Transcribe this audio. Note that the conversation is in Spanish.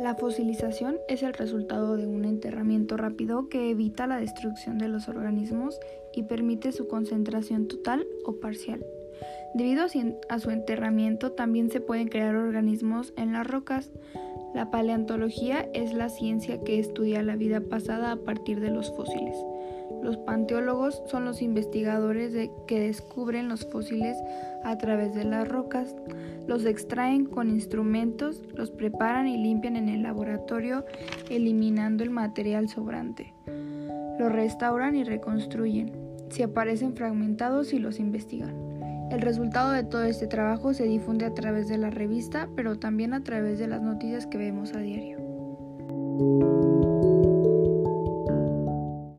La fosilización es el resultado de un enterramiento rápido que evita la destrucción de los organismos y permite su concentración total o parcial. Debido a su enterramiento también se pueden crear organismos en las rocas. La paleontología es la ciencia que estudia la vida pasada a partir de los fósiles. Los panteólogos son los investigadores que descubren los fósiles a través de las rocas, los extraen con instrumentos, los preparan y limpian en el laboratorio, eliminando el material sobrante. Los restauran y reconstruyen, si aparecen fragmentados y los investigan. El resultado de todo este trabajo se difunde a través de la revista, pero también a través de las noticias que vemos a diario.